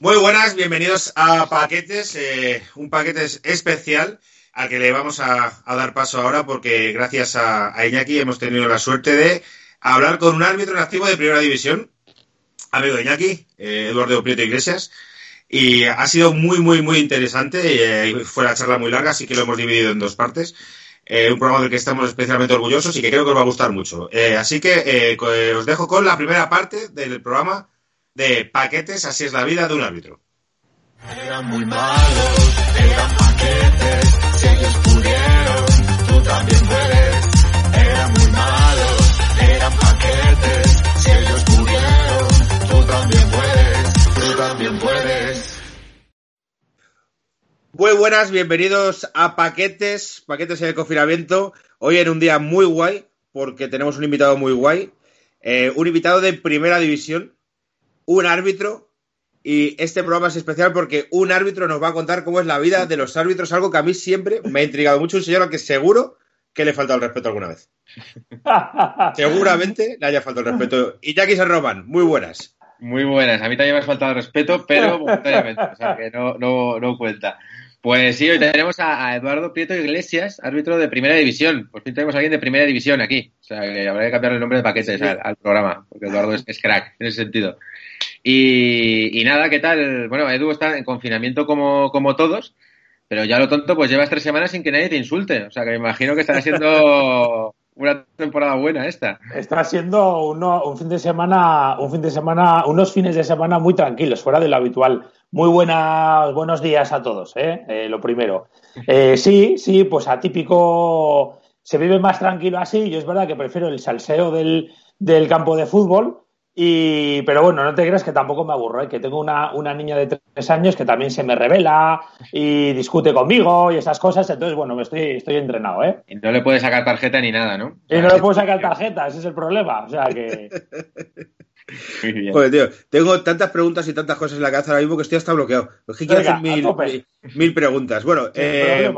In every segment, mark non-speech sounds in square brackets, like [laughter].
Muy buenas, bienvenidos a Paquetes, eh, un paquete especial al que le vamos a, dar paso ahora porque gracias a, Iñaki hemos tenido la suerte de hablar con un árbitro en activo de Primera División, amigo de Iñaki, eh, Eduardo Prieto Iglesias, y ha sido muy, muy, muy interesante. Eh, fue la charla muy larga, así que lo hemos dividido en dos partes. Eh, un programa del que estamos especialmente orgullosos y que creo que os va a gustar mucho. Así que os dejo con la primera parte del programa de Paquetes, así es la vida de un árbitro. Eran muy malos, eran paquetes, si ellos pudieron, tú también puedes. Eran muy malos, eran paquetes, si ellos pudieron, tú también puedes, tú también puedes. Muy buenas, bienvenidos a Paquetes, Paquetes en el confinamiento. Hoy en un día muy guay, porque tenemos un invitado muy guay, eh, un invitado de primera división, un árbitro, y este programa es especial porque un árbitro nos va a contar cómo es la vida de los árbitros, algo que a mí siempre me ha intrigado mucho, un señor al que seguro que le falta el respeto alguna vez. [laughs] Seguramente le haya faltado el respeto. Y Jackie San Román, muy buenas. Muy buenas. A mí también me ha faltado el respeto, pero momentáneamente, o sea que no, no, no cuenta. Pues sí, hoy tenemos a, a, Eduardo Prieto Iglesias, árbitro de Primera División. Por fin tenemos a alguien de Primera División aquí. O sea, que habrá que cambiar el nombre de paquetes sí. al, al, programa, porque Eduardo es, es, crack en ese sentido. Y, y, nada, ¿qué tal? Bueno, Edu está en confinamiento como, como todos, pero ya lo tonto, pues llevas tres semanas sin que nadie te insulte. O sea, que me imagino que estará siendo [laughs] una temporada buena esta. Está siendo uno, un fin de semana, un fin de semana, unos fines de semana muy tranquilos, fuera de lo habitual. Muy buenas, buenos días a todos, ¿eh? Eh, lo primero. Eh, sí, sí, pues atípico, se vive más tranquilo así. Yo es verdad que prefiero el salseo del, del campo de fútbol, y, pero bueno, no te creas que tampoco me aburro, ¿eh? que tengo una, una, niña de tres años que también se me revela y discute conmigo y esas cosas, entonces bueno, me estoy, estoy entrenado, ¿eh? Y no le puedes sacar tarjeta ni nada, ¿no? Y no le puedo sacar tarjeta, ese es el problema, o sea que... [laughs] Muy bien. Joder, tío, tengo tantas preguntas y tantas cosas en la cabeza ahora mismo que estoy hasta bloqueado. Es que quiero hacer mil, mil, mil, preguntas. Bueno, eh,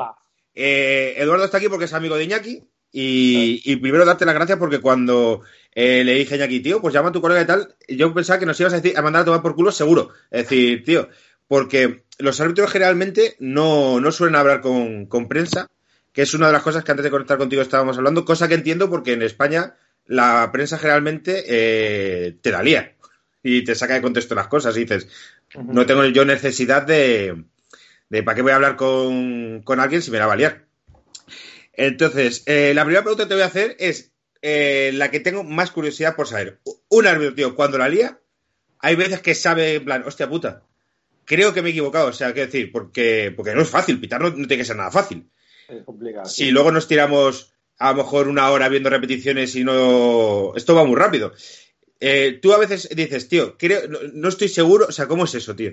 eh, Eduardo está aquí porque es amigo de Iñaki. Y, y, primero darte las gracias porque cuando eh, le dije a Iñaki, tío, pues llama a tu colega y tal, yo pensaba que nos ibas a, decir, a mandar a tomar por culo seguro. Es decir, tío, porque los árbitros generalmente no, no suelen hablar con, con, prensa, que es una de las cosas que antes de conectar contigo estábamos hablando, cosa que entiendo porque en España la prensa generalmente eh, te la lía y te saca de contexto las cosas y dices, uh -huh. no tengo yo necesidad de, de para qué voy a hablar con, con alguien si me la va a liar. Entonces, eh, la primera pregunta que te voy a hacer es eh, la que tengo más curiosidad por saber. Un árbitro, tío, cuando la lía, hay veces que sabe, en plan, hostia puta, creo que me he equivocado. O sea, qué decir, porque, porque no es fácil, pitar no, no tiene que ser nada fácil. Es complicado. Si sí. luego nos tiramos a lo mejor una hora viendo repeticiones y no. Esto va muy rápido. Eh, tú a veces dices, tío, creo, no, no, estoy seguro, o sea, ¿cómo es eso, tío?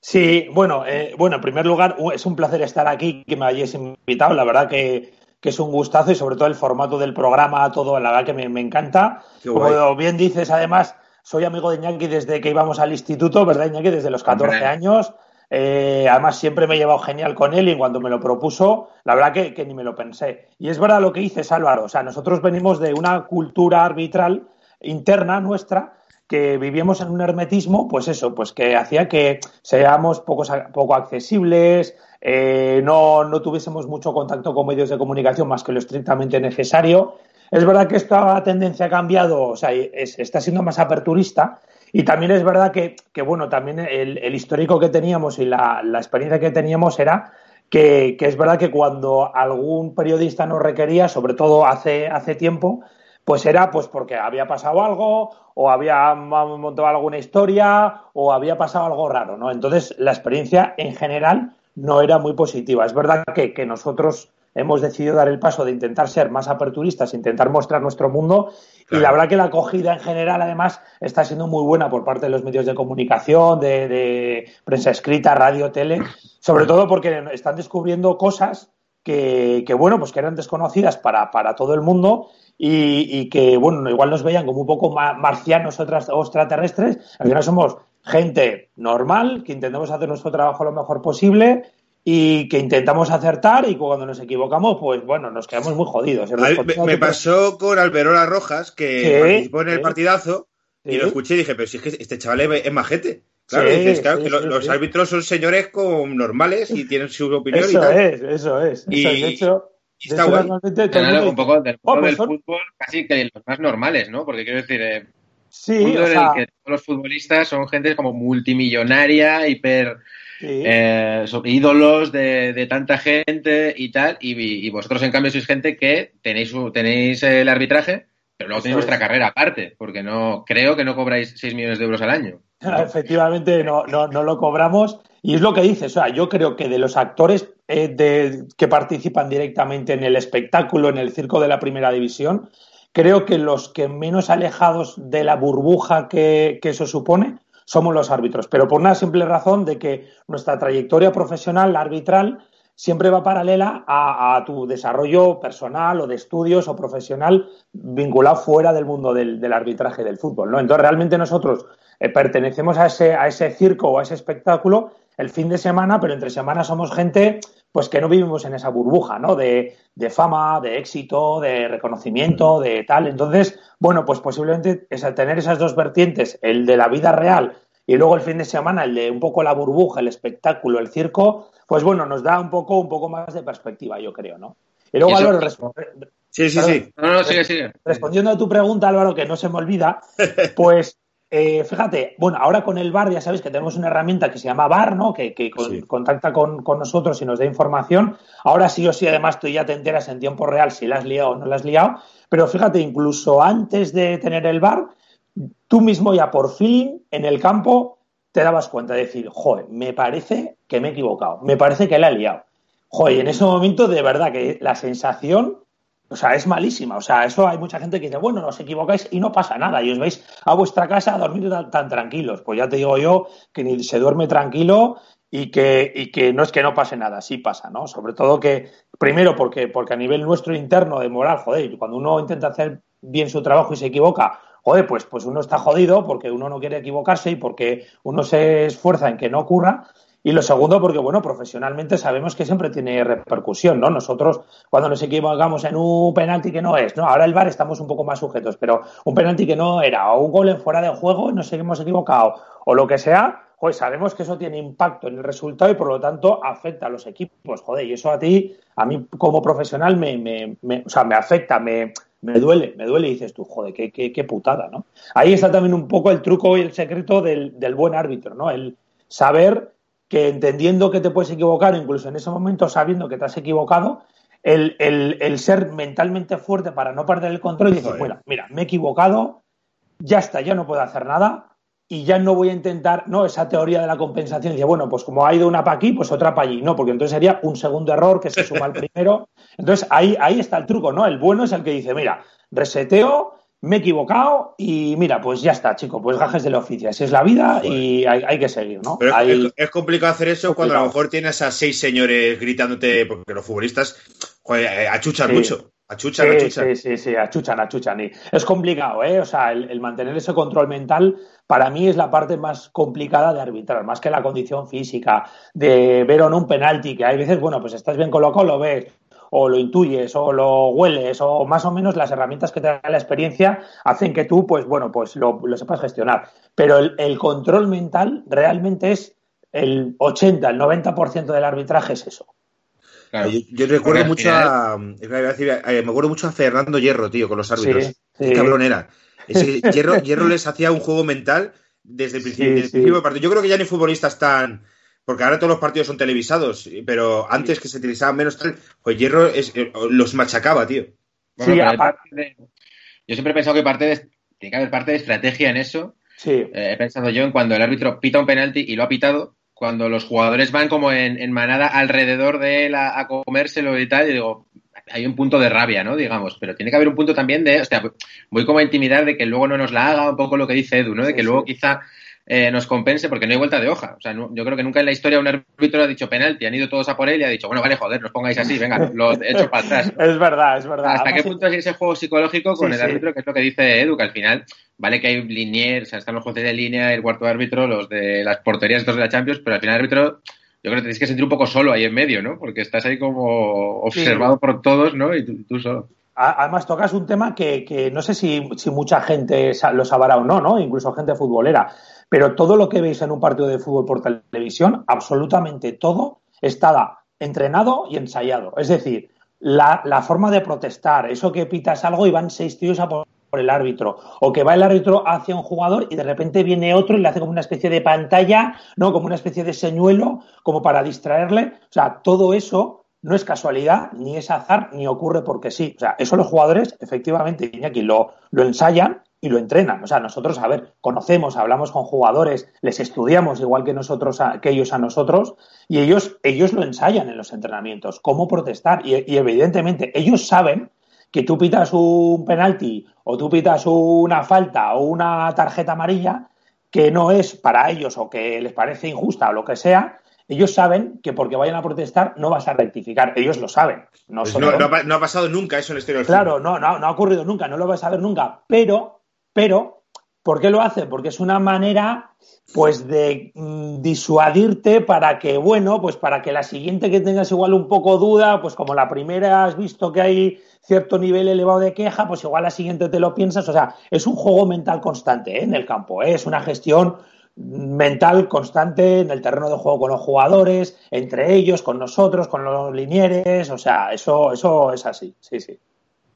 Sí, bueno, eh, bueno, en primer lugar, es un placer estar aquí, que me hayáis invitado. La verdad que que es un gustazo y sobre todo el formato del programa, todo, la verdad que me, me encanta. Como bien dices, además, soy amigo de Iñaki desde que íbamos al instituto, ¿verdad, Iñaki? Desde los 14 Hombre. años. Eh, además, siempre me he llevado genial con él y cuando me lo propuso, la verdad que, que, ni me lo pensé. Y es verdad lo que dices, Álvaro. O sea, nosotros venimos de una cultura arbitral interna nuestra que vivíamos en un hermetismo, pues eso, pues que hacía que seamos pocos, poco accesibles, eh, no, no tuviésemos mucho contacto con medios de comunicación más que lo estrictamente necesario. Es verdad que esta tendencia ha cambiado, o sea, es, está siendo más aperturista y también es verdad que, que bueno, también el, el, histórico que teníamos y la, la experiencia que teníamos era que, que, es verdad que cuando algún periodista nos requería, sobre todo hace, hace tiempo, pues era pues porque había pasado algo o había montado alguna historia o había pasado algo raro, ¿no? Entonces la experiencia en general no era muy positiva. Es verdad que, que nosotros hemos decidido dar el paso de intentar ser más aperturistas, intentar mostrar nuestro mundo y la verdad que la acogida en general además está siendo muy buena por parte de los medios de comunicación, de, prensa escrita, radio, tele, sobre todo porque están descubriendo cosas que, bueno, pues que eran desconocidas para, para todo el mundo y, que, bueno, igual nos veían como un poco marcianos o extraterrestres, al final somos gente normal, que intentamos hacer nuestro trabajo lo mejor posible y que intentamos acertar y cuando nos equivocamos, pues bueno, nos quedamos muy jodidos. Me, pasó con Alberola Rojas, que participó en el partidazo, y lo escuché y dije, pero si es que este chaval es, majete. Claro, dices, claro, que los árbitros son señores como normales y tienen su opinión eso y tal. Es, eso es, y, de hecho, y está bueno. un poco del, oh, pues fútbol, casi que los más normales, ¿no? Porque quiero decir, eh, sí, o sea... que todos los futbolistas son gente como multimillonaria, hiper eh, son ídolos de, tanta gente y tal, y, vosotros en cambio sois gente que tenéis, tenéis el arbitraje, pero luego tenéis vuestra carrera aparte, porque no creo que no cobráis 6 millones de euros al año. [laughs] Efectivamente, no, no, no lo cobramos. Y es lo que dices, o sea, yo creo que de los actores eh, de, que participan directamente en el espectáculo, en el circo de la primera división, creo que los que menos alejados de la burbuja que, que eso supone somos los árbitros, pero por una simple razón de que nuestra trayectoria profesional, arbitral, siempre va paralela a, tu desarrollo personal o de estudios o profesional vinculado fuera del mundo del, arbitraje del fútbol. ¿no? Entonces, realmente nosotros eh, pertenecemos a ese, a ese circo o a ese espectáculo el fin de semana, pero entre semana somos gente pues que no vivimos en esa burbuja, ¿no? De, de, fama, de éxito, de reconocimiento, de tal. Entonces, bueno, pues posiblemente es tener esas dos vertientes, el de la vida real y luego el fin de semana el de un poco la burbuja, el espectáculo, el circo, pues bueno, nos da un poco, un poco más de perspectiva, yo creo, ¿no? Y luego, Álvaro, sí, sí, sí. No, no, sigue, sigue. respondiendo a tu pregunta, Álvaro, que no se me olvida, [laughs] pues eh, fíjate, bueno, ahora con el bar ya sabéis que tenemos una herramienta que se llama bar, ¿no? Que, contacta con, nosotros y nos da información. Ahora sí o sí, además, tú ya te enteras en tiempo real si la has liado o no la has liado. Pero fíjate, incluso antes de tener el bar, tú mismo ya por fin en el campo te dabas cuenta de decir, joder, me parece que me he equivocado, me parece que la he liado. Joder, y en ese momento de verdad que la sensación o sea, es malísima. O sea, eso hay mucha gente que dice, bueno, no equivocáis y no pasa nada. Y os vais a vuestra casa a dormir tan, tranquilos. Pues ya te digo yo que ni se duerme tranquilo y que, y que no es que no pase nada, sí pasa, ¿no? Sobre todo que, primero, porque, porque a nivel nuestro interno de moral, joder, cuando uno intenta hacer bien su trabajo y se equivoca, joder, pues, pues uno está jodido porque uno no quiere equivocarse y porque uno se esfuerza en que no ocurra. Y lo segundo, porque, bueno, profesionalmente sabemos que siempre tiene repercusión, ¿no? Nosotros, cuando nos equivocamos en un penalti que no es, ¿no? Ahora el VAR estamos un poco más sujetos, pero un penalti que no era, o un gol en fuera de juego y nos hemos equivocado, o lo que sea, pues sabemos que eso tiene impacto en el resultado y por lo tanto afecta a los equipos, joder, y eso a ti, a mí como profesional me, o sea, me afecta, me, me duele, me duele y dices tú, joder, qué, qué, qué, putada, ¿no? Ahí está también un poco el truco y el secreto del, del buen árbitro, ¿no? El saber que entendiendo que te puedes equivocar, incluso en ese momento sabiendo que te has equivocado, el, el, ser mentalmente fuerte para no perder el control y decir, bueno, mira, me he equivocado, ya está, ya no puedo hacer nada y ya no voy a intentar, no, esa teoría de la compensación, dice, bueno, pues como ha ido una para aquí, pues otra para allí, no, porque entonces sería un segundo error que se suma al [laughs] primero. Entonces ahí, ahí está el truco, ¿no? El bueno es el que dice, mira, reseteo, me he equivocado y mira, pues ya está, chico, pues gajes del oficio, así es la vida y hay, que seguir, ¿no? Pero es, complicado hacer eso cuando a lo mejor tienes a seis señores gritándote, porque los futbolistas joder, eh, achuchan mucho. Achuchan, sí, achuchan. Sí, sí, sí, achuchan, achuchan. Y es complicado, ¿eh? O sea, el, mantener ese control mental para mí es la parte más complicada de arbitrar, más que la condición física, de ver o no un penalti, que hay veces, bueno, pues estás bien colocado, lo ves, o lo intuyes o lo hueles o más o menos las herramientas que te da la experiencia hacen que tú pues bueno pues lo, sepas gestionar. Pero el, control mental realmente es el 80 el 90% del arbitraje es eso. Yo, recuerdo mucho a, eh, me acuerdo mucho a Fernando Hierro tío con los árbitros. Qué cabrón era [laughs] Hierro, Hierro les hacía un juego mental desde el principio, desde el principio del partido yo creo que ya ni futbolistas tan porque ahora todos los partidos son televisados, pero antes que se utilizaban menos, pues Hierro es, eh, los machacaba, tío. sí, aparte yo siempre he pensado que parte de, tiene que haber parte de estrategia en eso. Sí. Eh, he pensado yo en cuando el árbitro pita un penalti y lo ha pitado, cuando los jugadores van como en, manada alrededor de él a, comérselo y tal, y digo, hay un punto de rabia, ¿no? Digamos, pero tiene que haber un punto también de, o sea, voy como a intimidar de que luego no nos la haga, un poco lo que dice Edu, ¿no? De que luego quizá eh, nos compense porque no hay vuelta de hoja. O sea, yo creo que nunca en la historia un árbitro ha dicho penalti, han ido todos a por él y ha dicho, bueno, vale, joder, nos pongáis así, venga, [laughs] lo he hecho para atrás. [laughs] es verdad, es verdad. ¿Hasta qué punto es ese juego psicológico con el árbitro, que es lo que dice Edu, que al final, vale que hay liniers, o sea, están los jueces de línea, el cuarto árbitro, los de las porterías, estos de la Champions, pero al final el árbitro yo creo que tienes que sentir un poco solo ahí en medio, ¿no? Porque estás ahí como observado por todos, ¿no? Y tú, solo. Además, tocas un tema que, que no sé si, si, mucha gente lo sabrá o no, ¿no? Incluso gente futbolera. Pero todo lo que veis en un partido de fútbol por televisión, absolutamente todo, está entrenado y ensayado. Es decir, la, la forma de protestar, eso que pitas algo y van seis tíos a por por el árbitro, o que va el árbitro hacia un jugador y de repente viene otro y le hace como una especie de pantalla, ¿no? Como una especie de señuelo, como para distraerle. O sea, todo eso no es casualidad, ni es azar, ni ocurre porque sí. O sea, eso los jugadores, efectivamente, Iñaki, lo, lo ensayan y lo entrenan. O sea, nosotros, a ver, conocemos, hablamos con jugadores, les estudiamos igual que nosotros, que ellos a nosotros, y ellos, ellos lo ensayan en los entrenamientos, cómo protestar. y evidentemente, ellos saben que tú pitas un penalti o tú pitas una falta o una tarjeta amarilla que no es para ellos o que les parece injusta o lo que sea, ellos saben que porque vayan a protestar no vas a rectificar. Ellos lo saben. No, pues no, ha, pasado nunca eso en el exterior. Claro, no, no, no ha ocurrido nunca, no lo vas a ver nunca. Pero, pero, ¿por qué lo hacen? Porque es una manera pues de mm, disuadirte para que, bueno, pues para que la siguiente que tengas igual un poco duda, pues como la primera has visto que hay cierto nivel elevado de queja, pues igual la siguiente te lo piensas. O sea, es un juego mental constante ¿eh? en el campo, ¿eh? es una gestión mental constante en el terreno de juego con los jugadores, entre ellos, con nosotros, con los linieres, o sea, eso, eso es así, sí, sí.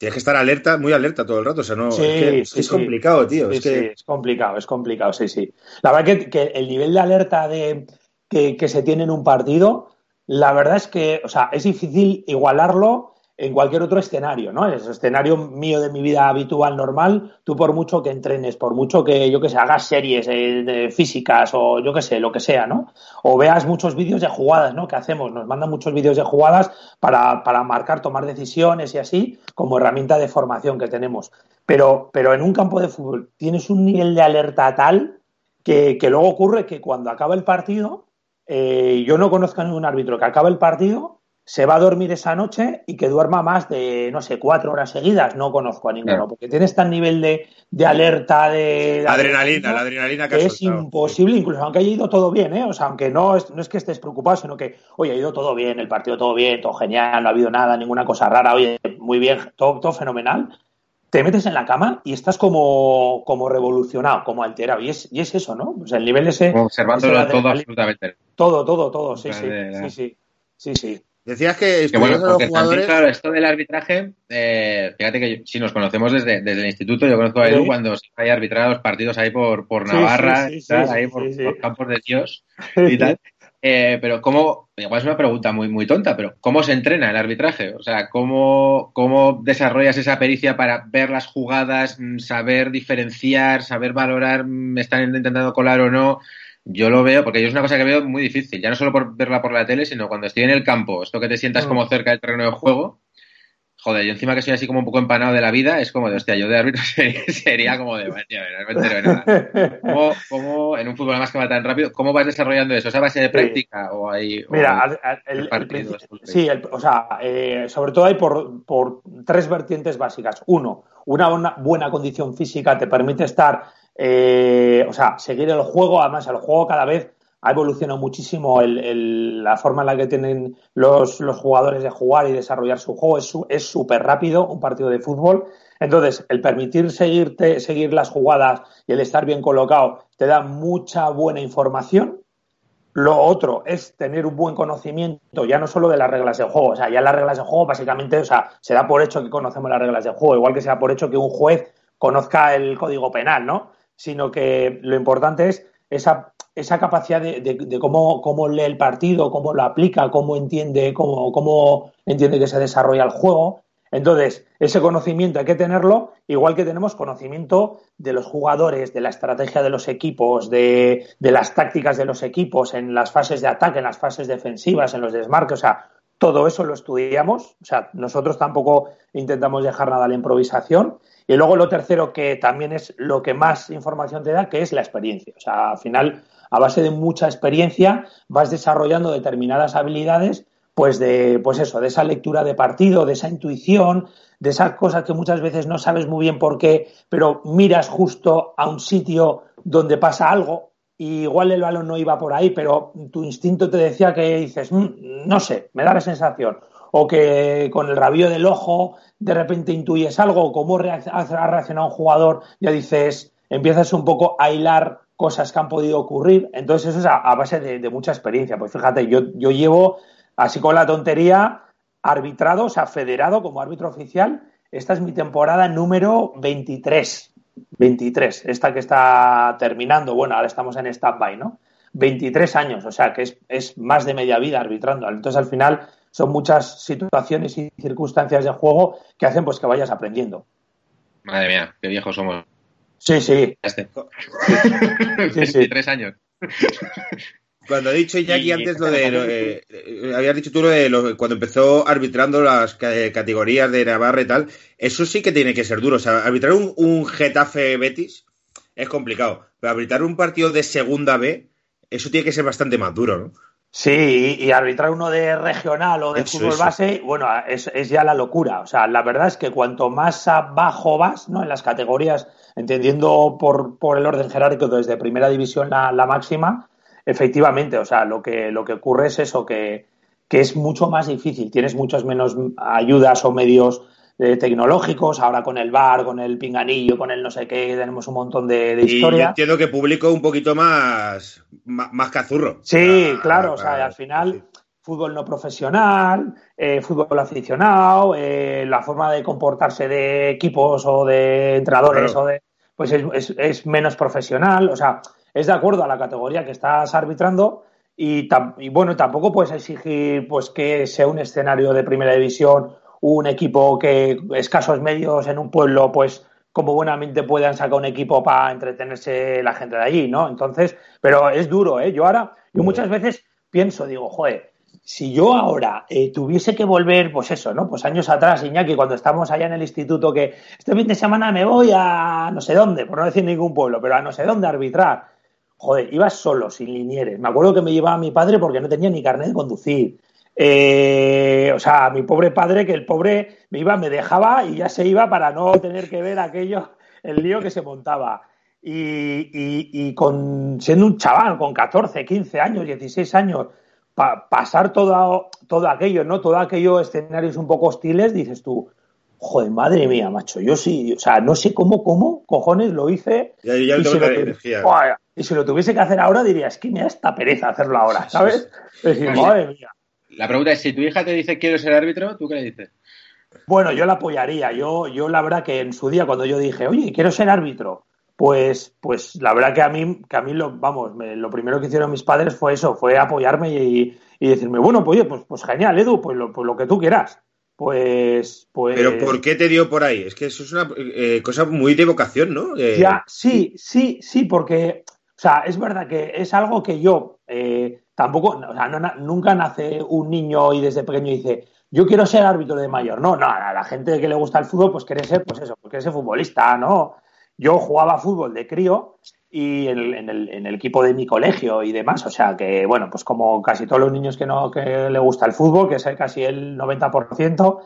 Tienes que estar alerta, muy alerta todo el rato. O sea, no, es, complicado, tío. es, es complicado, es complicado, sí, sí. La verdad que, que el nivel de alerta de, que, que, se tiene en un partido, la verdad es que, o sea, es difícil igualarlo en cualquier otro escenario, ¿no? En el escenario mío de mi vida habitual, normal, tú por mucho que entrenes, por mucho que, yo que sé, hagas series eh, físicas o yo que sé, lo que sea, ¿no? O veas muchos vídeos de jugadas, ¿no? Que hacemos, nos mandan muchos vídeos de jugadas para, para marcar, tomar decisiones y así, como herramienta de formación que tenemos. Pero, pero en un campo de fútbol tienes un nivel de alerta tal que, que luego ocurre que cuando acaba el partido, eh, yo no conozco a ningún árbitro que acaba el partido se va a dormir esa noche y que duerma más de, no sé, cuatro horas seguidas. No conozco a ninguno, porque tienes tan nivel de, de alerta, de, adrenalina, la adrenalina que, es imposible, incluso aunque haya ido todo bien, ¿eh? O sea, aunque no es, no es que estés preocupado, sino que, oye, ha ido todo bien, el partido todo bien, todo genial, no ha habido nada, ninguna cosa rara, oye, muy bien, todo, todo fenomenal. Te metes en la cama y estás como, como revolucionado, como alterado. Y es, y es eso, ¿no? O sea, el nivel ese. Observándolo todo absolutamente. Todo, todo, todo, sí, sí, sí, sí. Decías que, bueno, los jugadores... claro, esto del arbitraje, eh, fíjate que si nos conocemos desde, desde, el instituto, yo conozco a Edu cuando se hay arbitrar los partidos ahí por, por Navarra, ahí por, por, campos de Dios [laughs] y tal. Eh, pero cómo, igual es una pregunta muy, muy tonta, pero ¿cómo se entrena el arbitraje? O sea, ¿cómo, ¿cómo desarrollas esa pericia para ver las jugadas, mm, saber diferenciar, saber valorar, me mm, están intentando colar o no? Yo lo veo, porque yo es una cosa que veo muy difícil, ya no solo por verla por la tele, sino cuando estoy en el campo, esto que te sientas mm. como cerca del terreno de juego, joder, yo encima que soy así como un poco empanado de la vida, es como de, hostia, yo de árbitro [laughs] sería, como de, tío, no me entero de nada. ¿Cómo, [laughs] ¿Cómo, en un fútbol más que va tan rápido, cómo vas desarrollando eso? ¿Es a base de práctica o hay Mira, el, sí, o sea, eh, sobre todo hay por, por tres vertientes básicas. Uno, una buena condición física te permite estar eh, o sea, seguir el juego, además el juego cada vez ha evolucionado muchísimo la forma en la que tienen los, jugadores de jugar y desarrollar su juego. Es súper rápido un partido de fútbol. Entonces, el permitir seguirte, seguir las jugadas y el estar bien colocado te da mucha buena información. Lo otro es tener un buen conocimiento, ya no solo de las reglas de juego, o sea, ya las reglas de juego básicamente, o sea, se da por hecho que conocemos las reglas de juego, igual que se da por hecho que un juez conozca el código penal, ¿no? Sino que lo importante es esa, esa capacidad de, cómo, cómo, lee el partido, cómo lo aplica, cómo entiende, cómo, cómo entiende que se desarrolla el juego. Entonces, ese conocimiento hay que tenerlo, igual que tenemos conocimiento de los jugadores, de la estrategia de los equipos, de, de las tácticas de los equipos en las fases de ataque, en las fases defensivas, en los desmarques. O sea, todo eso lo estudiamos. O sea, nosotros tampoco intentamos dejar nada a la improvisación. Y luego lo tercero, que también es lo que más información te da, que es la experiencia. O sea, al final, a base de mucha experiencia, vas desarrollando determinadas habilidades pues de pues eso, de esa lectura de partido, de esa intuición, de esas cosas que muchas veces no sabes muy bien por qué, pero miras justo a un sitio donde pasa algo y igual el balón no iba por ahí, pero tu instinto te decía que dices, mm, no sé, me da la sensación o que con el rabillo del ojo de repente intuyes algo, cómo ha reaccionado un jugador, ya dices, empiezas un poco a hilar cosas que han podido ocurrir. Entonces eso es a, base de, de, mucha experiencia. Pues fíjate, yo, yo llevo Así con la tontería, arbitrado, o sea, federado como árbitro oficial. Esta es mi temporada número 23. 23, esta que está terminando. Bueno, ahora estamos en stand-by, ¿no? 23 años, o sea, que es, es más de media vida arbitrando. Entonces, al final, son muchas situaciones y circunstancias de juego que hacen pues que vayas aprendiendo. Madre mía, qué viejos somos. Sí, sí. Este. [laughs] sí, sí. 23 años. Cuando ha dicho Jackie antes lo de. Eh, habías dicho tú lo de cuando empezó arbitrando las categorías de Navarra y tal. Eso sí que tiene que ser duro. O sea, arbitrar un, Getafe Betis es complicado. Pero arbitrar un partido de segunda B, eso tiene que ser bastante más duro, ¿no? Sí, y, arbitrar uno de regional o de fútbol base, bueno, es, ya la locura. O sea, la verdad es que cuanto más abajo vas, ¿no? En las categorías, entendiendo por, por el orden jerárquico desde primera división la, la máxima, Efectivamente, o sea, lo que, lo que ocurre es eso, que, es mucho más difícil. Tienes muchas menos ayudas o medios eh, tecnológicos, ahora con el bar, con el pinganillo, con el no sé qué, tenemos un montón de, de y entiendo que público un poquito más, más, cazurro. Sí, claro, o sea, al final fútbol no profesional, eh, fútbol aficionado, eh, la forma de comportarse de equipos o de entrenadores o de pues es, es, menos profesional, o sea, es de acuerdo a la categoría que estás arbitrando y, bueno, tampoco puedes exigir pues que sea un escenario de primera división, un equipo que escasos medios en un pueblo, pues como buenamente puedan sacar un equipo para entretenerse la gente de allí, ¿no? Entonces, pero es duro, ¿eh? Yo ahora, yo muchas veces pienso, digo, joder, si yo ahora eh, tuviese que volver, pues eso, ¿no? Pues años atrás, Iñaki, cuando estábamos allá en el instituto, que este fin de semana me voy a no sé dónde, por no decir ningún pueblo, pero a no sé dónde arbitrar joder, ibas solo, sin linieres. Me acuerdo que me llevaba mi padre porque no tenía ni carnet de conducir. Eh, o sea, mi pobre padre, que el pobre me iba, me dejaba y ya se iba para no tener que ver aquello, el lío que se montaba. Y, con siendo un chaval, con 14, 15 años, 16 años, pasar todo, todo aquello, ¿no? Todo aquellos escenarios un poco hostiles, dices tú, joder, madre mía, macho, yo sí, o sea, no sé cómo, cómo, cojones lo hice. Ya, ya y, si lo, y, si lo tuviese que hacer ahora, diría, es que me da esta pereza hacerlo ahora, ¿sabes? decir, madre mía. La pregunta es, si tu hija te dice quiero ser árbitro, ¿tú qué le dices? Bueno, yo la apoyaría. Yo, yo la verdad que en su día, cuando yo dije, oye, quiero ser árbitro, pues, pues la verdad que a mí, que a mí lo, vamos, lo primero que hicieron mis padres fue eso, fue apoyarme y, decirme, bueno, pues, oye, pues, pues genial, Edu, pues lo, pues lo que tú quieras. Pues, pues. Pero ¿por qué te dio por ahí? Es que eso es una eh, cosa muy de vocación, ¿no? Eh, ya, sí, sí, sí, porque, sea, es verdad que es algo que yo eh, tampoco, o sea, nunca nace un niño y desde pequeño dice, yo quiero ser árbitro de mayor. No, no, a la gente que le gusta el fútbol, pues quiere ser, pues eso, quiere ser futbolista, ¿no? Yo jugaba fútbol de crío y en el, en, el, equipo de mi colegio y demás. O sea que, bueno, pues como casi todos los niños que no que le gusta el fútbol, que es casi el 90%,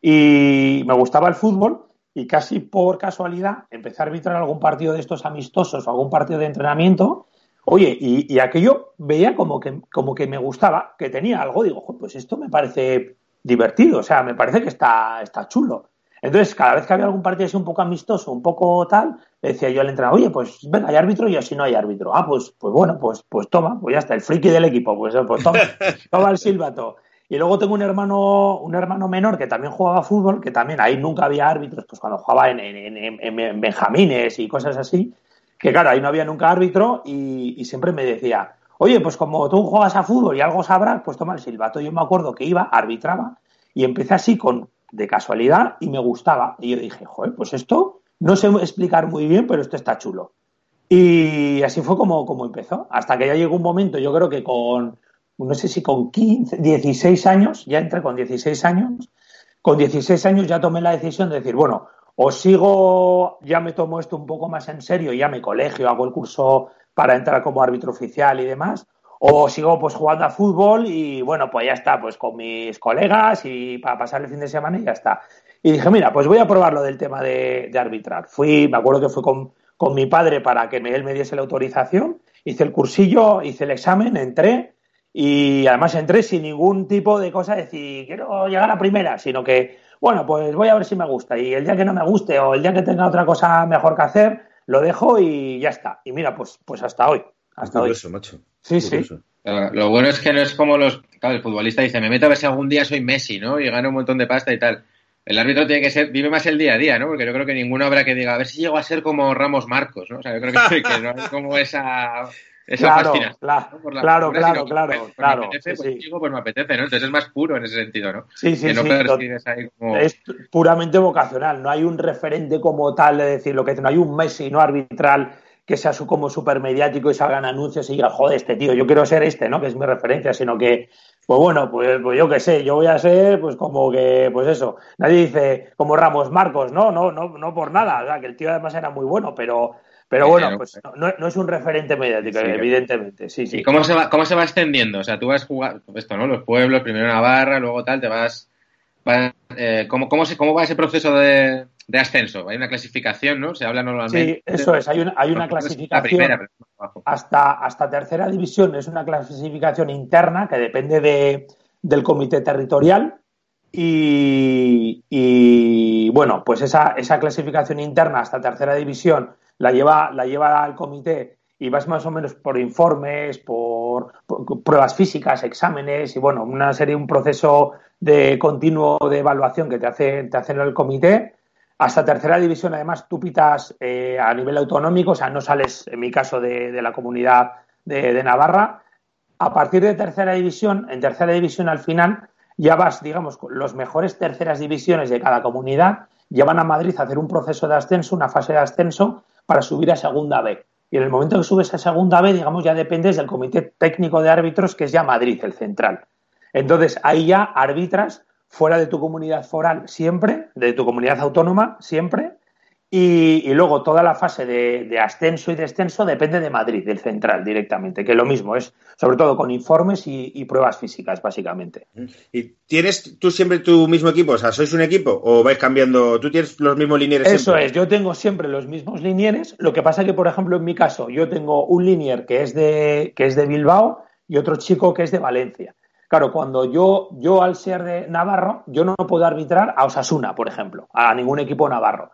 y me gustaba el fútbol y casi por casualidad empecé a arbitrar algún partido de estos amistosos o algún partido de entrenamiento. Oye, y, aquello veía como que, como que me gustaba, que tenía algo. Digo, pues esto me parece divertido, o sea, me parece que está, está chulo. Entonces, cada vez que había algún partido así un poco amistoso, un poco tal, le decía yo al entrenador, oye, pues venga, hay árbitro y así no hay árbitro. Ah, pues, pues bueno, pues, pues toma, pues ya está, el friki del equipo, pues, pues toma, [laughs] toma el silbato. Y luego tengo un hermano, un hermano menor que también jugaba fútbol, que también ahí nunca había árbitros, pues cuando jugaba en, en, Benjamines y cosas así, que claro, ahí no había nunca árbitro y, y, siempre me decía, oye, pues como tú juegas a fútbol y algo sabrás, pues toma el silbato. Yo me acuerdo que iba, arbitraba y empecé así con de casualidad y me gustaba. Y yo dije, joder, pues esto no sé explicar muy bien, pero esto está chulo. Y así fue como, como empezó. Hasta que ya llegó un momento, yo creo que con, no sé si con 15, 16 años, ya entré con 16 años, con 16 años ya tomé la decisión de decir, bueno, o sigo, ya me tomo esto un poco más en serio, ya me colegio, hago el curso para entrar como árbitro oficial y demás, o sigo pues jugando a fútbol y bueno, pues ya está, pues con mis colegas y para pasar el fin de semana y ya está. Y dije, mira, pues voy a probar lo del tema de, arbitrar. Fui, me acuerdo que fui con, con mi padre para que él me diese la autorización, hice el cursillo, hice el examen, entré y además entré sin ningún tipo de cosa de decir, quiero llegar a primera, sino que, bueno, pues voy a ver si me gusta. Y el día que no me guste o el día que tenga otra cosa mejor que hacer, lo dejo y ya está. Y mira, pues, pues hasta hoy. Hasta hoy. macho. Sí, sí. Lo bueno es que no es como los. Claro, el futbolista dice, me meto a ver si algún día soy Messi, ¿no? Y gano un montón de pasta y tal. El árbitro tiene que ser, vive más el día a día, ¿no? Porque yo creo que ninguno habrá que diga, a ver si llego a ser como Ramos Marcos, ¿no? O sea, yo creo que, [laughs] que no es como esa claro, claro, claro, claro, claro, pues, pues me apetece, ¿no? Entonces es más puro en ese sentido, ¿no? Sí, sí, Es puramente vocacional, no hay un referente como tal de decir lo que no hay un Messi no arbitral que sea su, como súper mediático y salgan anuncios y diga, joder, este tío, yo quiero ser este, ¿no? Que es mi referencia, sino que, pues bueno, pues, pues yo qué sé, yo voy a ser, pues como que, pues eso, nadie dice como Ramos Marcos, no, no, no, no por nada, o sea, que el tío además era muy bueno, pero pero bueno, pues no, es un referente mediático, evidentemente. Sí, sí. ¿Y cómo se, va, cómo se va extendiendo? O sea, tú vas jugar esto, ¿no? Los pueblos, primero Navarra, luego tal, te vas. eh, ¿cómo, cómo, se, ¿Cómo va ese proceso de, ascenso? Hay una clasificación, ¿no? Se habla normalmente. Sí, eso es. Hay una, hay una clasificación. primera, hasta, hasta tercera división es una clasificación interna que depende de, del comité territorial. Y, y bueno, pues esa, esa clasificación interna hasta tercera división la lleva, la al comité y vas más o menos por informes, por, pruebas físicas, exámenes y bueno, una serie, un proceso de continuo de evaluación que te hace, te hacen el comité. Hasta tercera división, además, tú pitas eh, a nivel autonómico, o sea, no sales, en mi caso, de, la comunidad de, de, Navarra. A partir de tercera división, en tercera división al final, ya vas, digamos, los mejores terceras divisiones de cada comunidad, llevan a Madrid a hacer un proceso de ascenso, una fase de ascenso, para subir a segunda B. Y en el momento que subes a segunda B, digamos, ya dependes del comité técnico de árbitros, que es ya Madrid, el central. Entonces, ahí ya arbitras fuera de tu comunidad foral siempre, de tu comunidad autónoma siempre, y, luego toda la fase de, ascenso y descenso depende de Madrid, del central directamente, que lo mismo es, sobre todo con informes y, pruebas físicas, básicamente. ¿Y tienes tú siempre tu mismo equipo? O sea, ¿sois un equipo o vais cambiando? ¿Tú tienes los mismos linieres? Eso es, yo tengo siempre los mismos linieres. Lo que pasa que, por ejemplo, en mi caso, yo tengo un linier que es de, que es de Bilbao y otro chico que es de Valencia. Claro, cuando yo, yo al ser de Navarro, yo no puedo arbitrar a Osasuna, por ejemplo, a ningún equipo navarro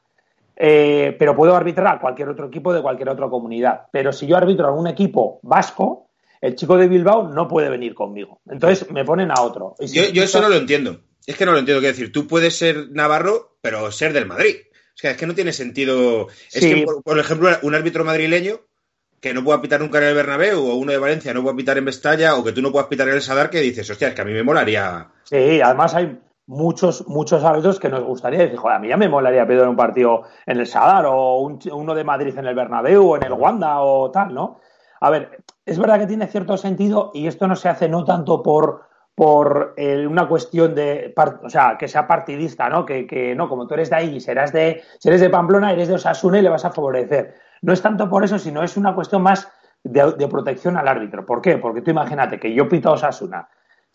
eh, pero puedo arbitrar a cualquier otro equipo de cualquier otra comunidad. Pero si yo arbitro a un equipo vasco, el chico de Bilbao no puede venir conmigo. Entonces me ponen a otro. yo, eso no lo entiendo. Es que no lo entiendo. Quiero decir, tú puedes ser navarro, pero ser del Madrid. Es que, es que no tiene sentido. Es que, por, ejemplo, un árbitro madrileño que no pueda pitar nunca en el Bernabéu o uno de Valencia no pueda pitar en Mestalla o que tú no puedas pitar en el Sadar que dices, hostia, es que a mí me molaría. Sí, además hay muchos, muchos árbitros que nos gustaría decir, joder, a mí ya me molaría pedir un partido en el Sadar o uno de Madrid en el Bernabéu o en el Wanda o tal, ¿no? A ver, es verdad que tiene cierto sentido y esto no se hace no tanto por, por una cuestión de, o sea, que sea partidista, ¿no? Que, no, como tú eres de ahí, serás de, si de Pamplona, eres de Osasuna y le vas a favorecer. No es tanto por eso, sino es una cuestión más de, de protección al árbitro. ¿Por qué? Porque tú imagínate que yo pito a Osasuna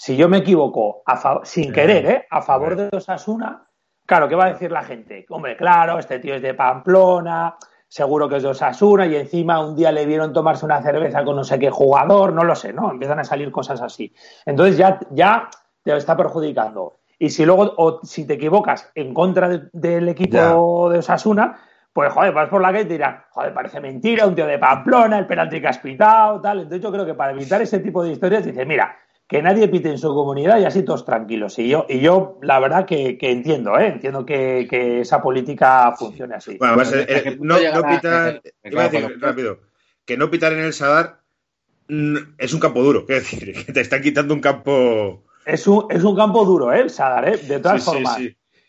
si yo me equivoco sin querer, ¿eh? a favor de Osasuna, claro, ¿qué va a decir la gente? Hombre, claro, este tío es de Pamplona, seguro que es de Osasuna y encima un día le vieron tomarse una cerveza con no sé qué jugador, no lo sé, ¿no? Empiezan a salir cosas así. Entonces ya, ya te está perjudicando. Y si luego, o si te equivocas en contra del equipo de Osasuna, pues joder, vas por la calle y te dirán, joder, parece mentira, un tío de Pamplona, el penalti que has pitado, tal. Entonces yo creo que para evitar ese tipo de historias, dice, mira, que nadie pite en su comunidad y así todos tranquilos. Y yo, y yo la verdad que, entiendo, ¿eh? entiendo que, esa política funcione así. Bueno, no, pitar, iba a decir rápido, que no pitar en el Sadar mm, es un campo duro, es [laughs] decir, que te están quitando un campo... Es un, es un campo duro, ¿eh? El Sadar, ¿eh? De todas formas.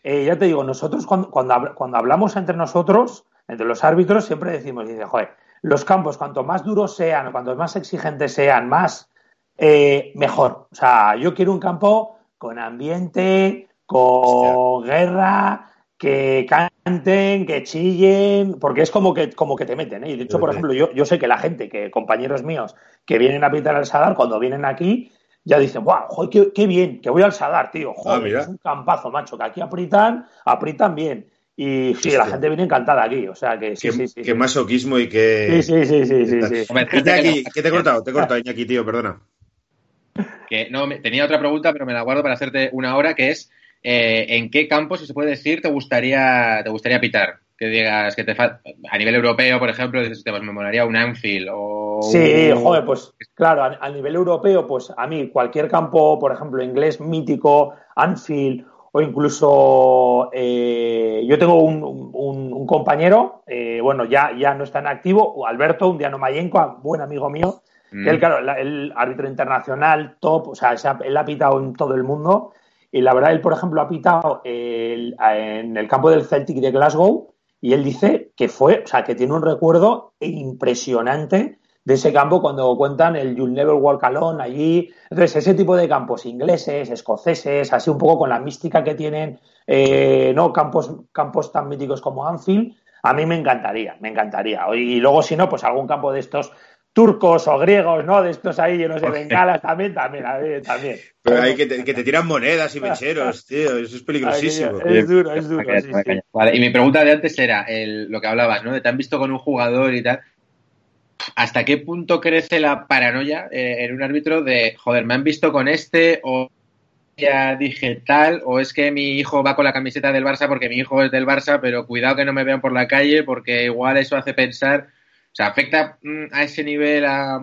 eh, ya te digo, nosotros cuando, cuando, hablamos entre nosotros, entre los árbitros, siempre decimos, dice, joder, los campos, cuanto más duros sean, cuanto más exigentes sean, más eh, mejor. O sea, yo quiero un campo con ambiente, con guerra, que canten, que chillen, porque es como que, como que te meten. ¿eh? Y de hecho, por ejemplo, yo, yo sé que la gente, que compañeros míos que vienen a pitar al Sadar, cuando vienen aquí, ya dicen, ¡guau! Joder, qué, bien! Que voy al Sadar, tío. Ah, joder, es un campazo, macho, que aquí aprietan, aprietan bien. Y sí, la gente viene encantada aquí, o sea que sí, sí, sí. Qué masoquismo y qué... Sí, sí, sí, sí, sí. ¿Qué te he cortado? Te he cortado, Iñaki, tío, perdona. Que no, tenía otra pregunta, pero me la guardo para hacerte una hora, que es eh, ¿en qué campo, si se puede decir, te gustaría, te gustaría pitar? Que digas que te a nivel europeo, por ejemplo, dices, pues me molaría un Anfield o... Sí, joder, pues claro, a, nivel europeo, pues a mí cualquier campo, por ejemplo, inglés mítico, Anfield o incluso eh, yo tengo un, compañero, eh, bueno, ya, ya no está en activo, Alberto, un Diano Mayenco, buen amigo mío, él, mm. claro, el árbitro internacional, top, o sea, él ha pitado en todo el mundo y la verdad, él, por ejemplo, ha pitado en el campo del Celtic de Glasgow y él dice que fue, o sea, que tiene un recuerdo impresionante de ese campo cuando cuentan el You'll Never Walk Alone allí. Entonces, ese tipo de campos ingleses, escoceses, así un poco con la mística que tienen, eh, ¿no? Campos, campos tan míticos como Anfield, a mí me encantaría, me encantaría. Y luego, si no, pues algún campo de estos turcos o griegos, ¿no? De estos ahí llenos de bengalas también, también, también. Pero hay que te, que te tiran monedas y [laughs] mecheros, tío, eso es peligrosísimo. Es duro, es duro. Vale, y mi pregunta de antes era lo que hablabas, ¿no? De te han visto con un jugador y tal. ¿Hasta qué punto crece la paranoia eh, en un árbitro de, joder, me han visto con este o ya dije tal, o es que mi hijo va con la camiseta del Barça porque mi hijo es del Barça, pero cuidado que no me vean por la calle porque igual eso hace pensar o sea, afecta mm, a ese nivel a,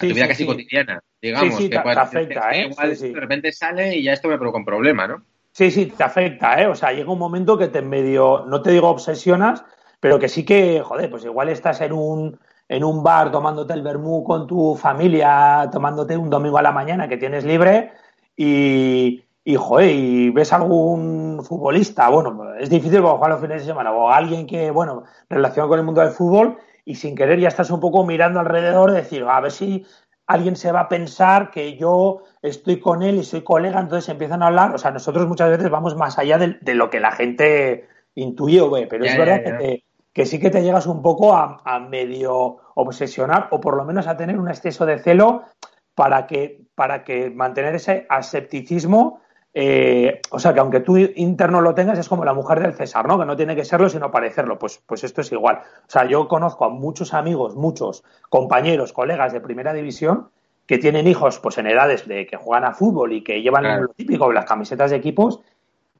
tu vida casi cotidiana, digamos. Sí, sí, que te, afecta, ¿eh? Igual de repente sale y ya esto me provoca un problema, ¿no? Sí, sí, te afecta, ¿eh? O sea, llega un momento que te medio, no te digo obsesionas, pero que sí que, joder, pues igual estás en un, en un bar tomándote el vermú con tu familia, tomándote un domingo a la mañana que tienes libre y, y, joder, y ves algún futbolista, bueno, es difícil jugar los fines de semana, o alguien que, bueno, relacionado con el mundo del fútbol y sin querer ya estás un poco mirando alrededor decir, a ver si alguien se va a pensar que yo estoy con él y soy colega, entonces empiezan a hablar. O sea, nosotros muchas veces vamos más allá de, lo que la gente intuye o ve, pero es verdad Que, sí que te llegas un poco a, a, medio obsesionar o por lo menos a tener un exceso de celo para que, para que mantener ese asepticismo eh, o sea, que aunque tú interno lo tengas, es como la mujer del César, ¿no? Que no tiene que serlo, sino parecerlo. Pues, pues esto es igual. O sea, yo conozco a muchos amigos, muchos compañeros, colegas de primera división que tienen hijos pues en edades de que juegan a fútbol y que llevan lo típico, las camisetas de equipos,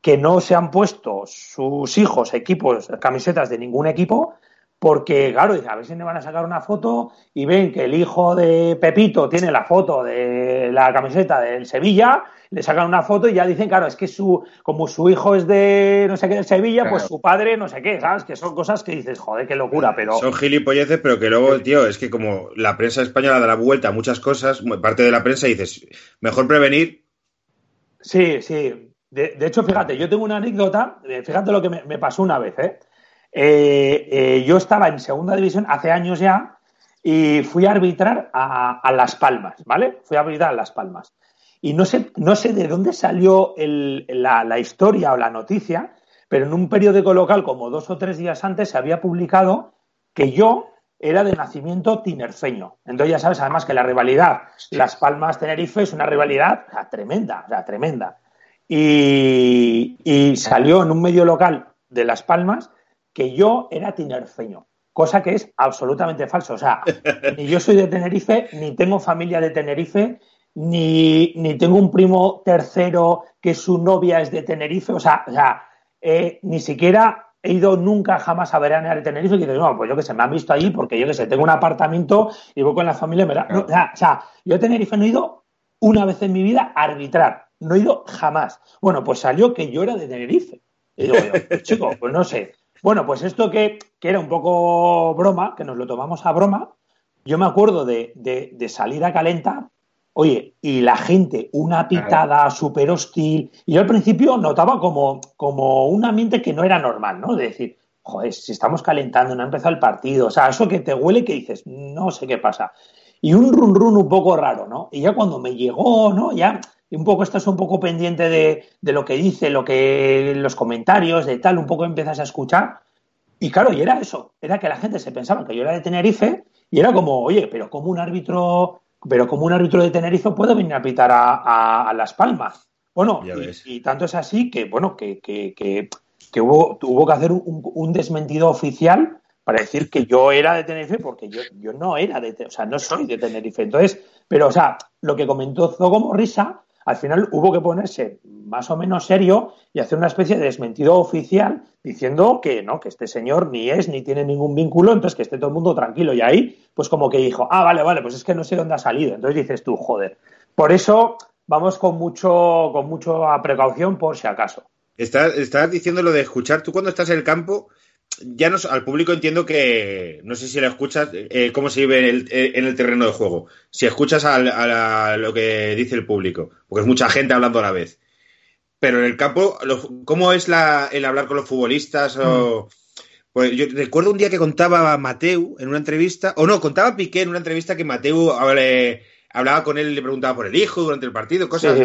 que no se han puesto sus hijos equipos, camisetas de ningún equipo, porque, claro, a ver si me van a sacar una foto y ven que el hijo de Pepito tiene la foto de la camiseta del Sevilla, le sacan una foto y ya dicen, claro, es que su, como su hijo es de no sé qué del Sevilla, pues su padre no sé qué, ¿sabes? Que son cosas que dices, joder, qué locura, pero. Son gilipolleces, pero que luego, tío, es que como la prensa española da la vuelta a muchas cosas, parte de la prensa dices, mejor prevenir. Sí, sí. De, hecho, fíjate, yo tengo una anécdota, fíjate lo que me pasó una vez, ¿eh? Eh, eh, yo estaba en segunda división hace años ya y fui a arbitrar a, Las Palmas, ¿vale? Fui a arbitrar a Las Palmas. Y no sé, no sé de dónde salió la, historia o la noticia, pero en un periódico local, como dos o tres días antes, se había publicado que yo era de nacimiento tinerfeño. Entonces ya sabes, además que la rivalidad Las Palmas-Tenerife es una rivalidad tremenda, o sea, tremenda. Y, y, salió en un medio local de Las Palmas que yo era tinerfeño, cosa que es absolutamente falso. O sea, [laughs] ni yo soy de Tenerife, ni tengo familia de Tenerife, ni, ni tengo un primo tercero que su novia es de Tenerife. O sea, o sea eh, ni siquiera he ido nunca jamás a veranear de Tenerife y dices, no, pues yo que sé, me han visto allí porque yo que sé, tengo un apartamento y voy con la familia. o, sea, yo a Tenerife no he ido una vez en mi vida a arbitrar, no he ido jamás. Bueno, pues salió que yo era de Tenerife. Y digo yo, pues chico, pues no sé, bueno, pues esto que, era un poco broma, que nos lo tomamos a broma, yo me acuerdo de, salir a calentar Oye, y la gente, una pitada súper hostil. Y yo al principio notaba como, como un ambiente que no era normal, ¿no? De decir, joder, si estamos calentando, no ha empezado el partido. O sea, eso que te huele que dices, no sé qué pasa. Y un run run un poco raro, ¿no? Y ya cuando me llegó, ¿no? Ya un poco estás un poco pendiente de, de lo que dice, lo que los comentarios, de tal, un poco empiezas a escuchar. Y claro, y era eso, era que la gente se pensaba que yo era de Tenerife y era como, oye, pero como un árbitro pero como un árbitro de Tenerife puede venir a pitar a, Las Palmas. Bueno, y, tanto es así que, bueno, que, que, que, hubo, tuvo que hacer un, desmentido oficial para decir que yo era de Tenerife, porque yo, yo no era de, o sea, no soy de Tenerife. Entonces, pero, o sea, lo que comentó como Risa al final hubo que ponerse más o menos serio y hacer una especie de desmentido oficial diciendo que no, que este señor ni es ni tiene ningún vínculo, entonces que esté todo el mundo tranquilo. Y ahí, pues como que dijo, ah, vale, vale, pues es que no sé dónde ha salido. Entonces dices tú, joder. Por eso vamos con mucho, con mucho precaución por si acaso. Estás, estás diciendo lo de escuchar. Tú cuando estás en el campo, ya no, al público entiendo que, no sé si lo escuchas, eh, cómo se vive en el, terreno de juego. Si escuchas a, lo que dice el público, porque es mucha gente hablando a la vez. Pero en el campo, ¿cómo es el hablar con los futbolistas? O, mm. pues yo recuerdo un día que contaba Mateu en una entrevista, o no, contaba Piqué en una entrevista que Mateu hablaba con él y le preguntaba por el hijo durante el partido, cosas.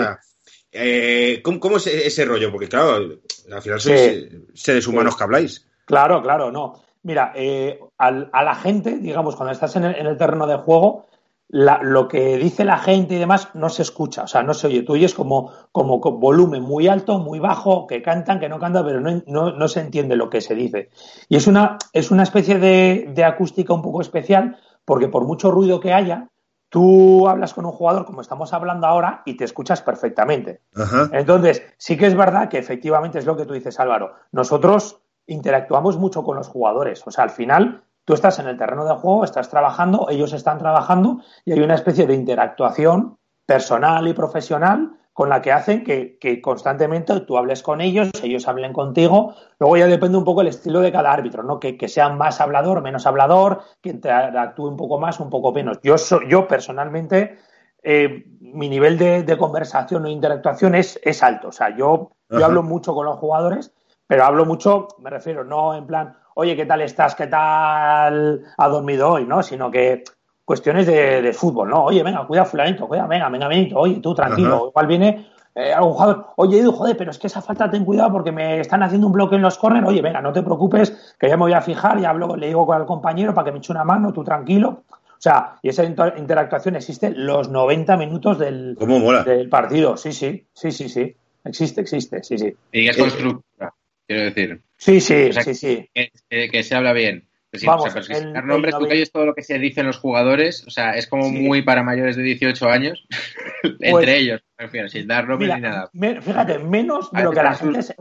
Eh, ¿cómo, es ese rollo? Porque claro, al final sois seres humanos que habláis. Claro, claro, no. Mira, eh, a la gente, digamos, cuando estás en el, terreno de juego, lo que dice la gente y demás no se escucha, o sea, no se oye. Tú oyes como, como, volumen muy alto, muy bajo, que cantan, que no cantan, pero no, se entiende lo que se dice. Y es una, es una especie de, acústica un poco especial, porque por mucho ruido que haya, tú hablas con un jugador como estamos hablando ahora y te escuchas perfectamente. Entonces, sí que es verdad que efectivamente es lo que tú dices, Álvaro. Nosotros interactuamos mucho con los jugadores. O sea, al final tú estás en el terreno de juego, estás trabajando, ellos están trabajando y hay una especie de interactuación personal y profesional con la que hacen que, constantemente tú hables con ellos, ellos hablen contigo. Luego ya depende un poco el estilo de cada árbitro, ¿no? Que, que sea más hablador, menos hablador, que interactúe un poco más, un poco menos. Yo, yo personalmente, eh, mi nivel de, conversación o interactuación es, es alto. O sea, yo, yo hablo mucho con los jugadores pero hablo mucho, me refiero, no en plan, oye, ¿qué tal estás? ¿Qué tal ha dormido hoy? ¿no? Sino que cuestiones de, fútbol, ¿no? Oye, venga, cuida fulanito, cuida, venga, venga, venga, oye, tú tranquilo. Igual viene eh, algún jugador, oye, Edu, joder, pero es que esa falta ten cuidado porque me están haciendo un bloque en los corners, oye, venga, no te preocupes, que ya me voy a fijar, ya hablo, le digo con el compañero para que me eche una mano, tú tranquilo. O sea, y esa interactuación existe los 90 minutos del, del partido. Sí, sí, sí, sí, sí. Existe, existe, sí, sí. Y es constructiva quiero decir. Sí, sí, sí, sí. Que, se habla bien. Vamos, o sea, pero nombres, tú oyes todo lo que se dice en los jugadores, o sea, es como muy para mayores de 18 años, [laughs] entre pues, ellos, refiero, sin dar nombres ni nada. fíjate, menos de lo que la gente se,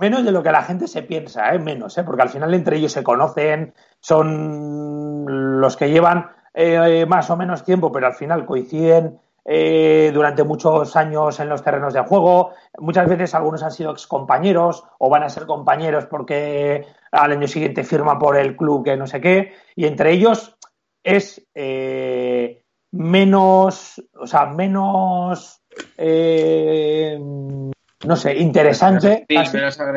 menos de lo que la gente se piensa, ¿eh? menos, ¿eh? porque al final entre ellos se conocen, son los que llevan eh, más o menos tiempo, pero al final coinciden eh, durante muchos años en los terrenos de juego. Muchas veces algunos han sido excompañeros o van a ser compañeros porque al año siguiente firma por el club que no sé qué. Y entre ellos es eh, menos, o sea, menos, eh, no sé, interesante,